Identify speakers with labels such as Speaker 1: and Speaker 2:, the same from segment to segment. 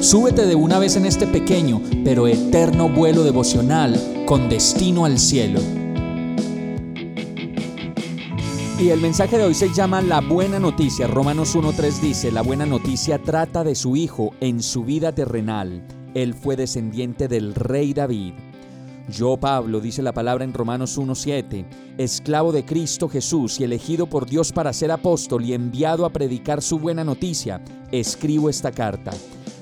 Speaker 1: súbete de una vez en este pequeño pero eterno vuelo devocional con destino al cielo. Y el mensaje de hoy se llama La buena noticia. Romanos 1.3 dice, la buena noticia trata de su hijo en su vida terrenal. Él fue descendiente del rey David. Yo, Pablo, dice la palabra en Romanos 1.7, esclavo de Cristo Jesús y elegido por Dios para ser apóstol y enviado a predicar su buena noticia, escribo esta carta.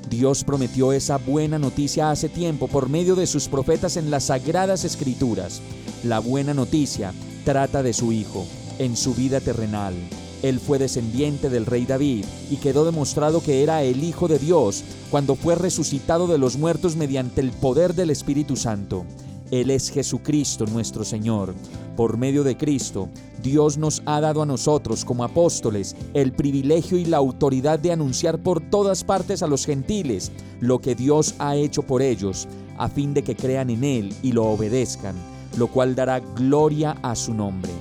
Speaker 1: Dios prometió esa buena noticia hace tiempo por medio de sus profetas en las sagradas escrituras. La buena noticia trata de su Hijo, en su vida terrenal. Él fue descendiente del rey David y quedó demostrado que era el Hijo de Dios cuando fue resucitado de los muertos mediante el poder del Espíritu Santo. Él es Jesucristo nuestro Señor. Por medio de Cristo, Dios nos ha dado a nosotros como apóstoles el privilegio y la autoridad de anunciar por todas partes a los gentiles lo que Dios ha hecho por ellos, a fin de que crean en Él y lo obedezcan, lo cual dará gloria a su nombre.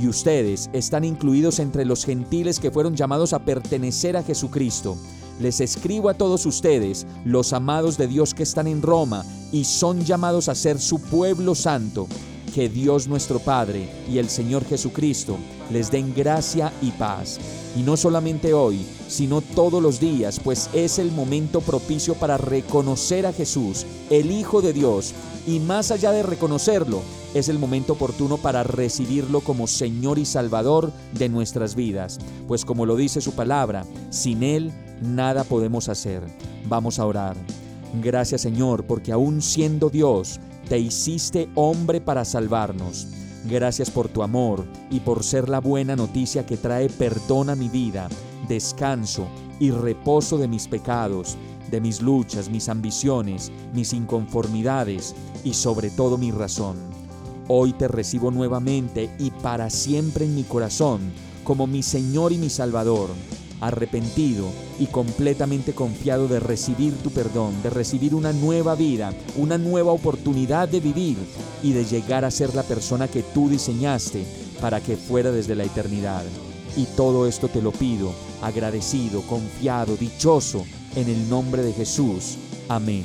Speaker 1: Y ustedes están incluidos entre los gentiles que fueron llamados a pertenecer a Jesucristo les escribo a todos ustedes, los amados de Dios que están en Roma y son llamados a ser su pueblo santo. Que Dios nuestro Padre y el Señor Jesucristo les den gracia y paz. Y no solamente hoy, sino todos los días, pues es el momento propicio para reconocer a Jesús, el Hijo de Dios, y más allá de reconocerlo, es el momento oportuno para recibirlo como Señor y Salvador de nuestras vidas, pues como lo dice su palabra, sin Él nada podemos hacer. Vamos a orar. Gracias Señor, porque aún siendo Dios, te hiciste hombre para salvarnos. Gracias por tu amor y por ser la buena noticia que trae perdón a mi vida, descanso y reposo de mis pecados, de mis luchas, mis ambiciones, mis inconformidades y sobre todo mi razón. Hoy te recibo nuevamente y para siempre en mi corazón como mi Señor y mi Salvador arrepentido y completamente confiado de recibir tu perdón, de recibir una nueva vida, una nueva oportunidad de vivir y de llegar a ser la persona que tú diseñaste para que fuera desde la eternidad. Y todo esto te lo pido, agradecido, confiado, dichoso, en el nombre de Jesús. Amén.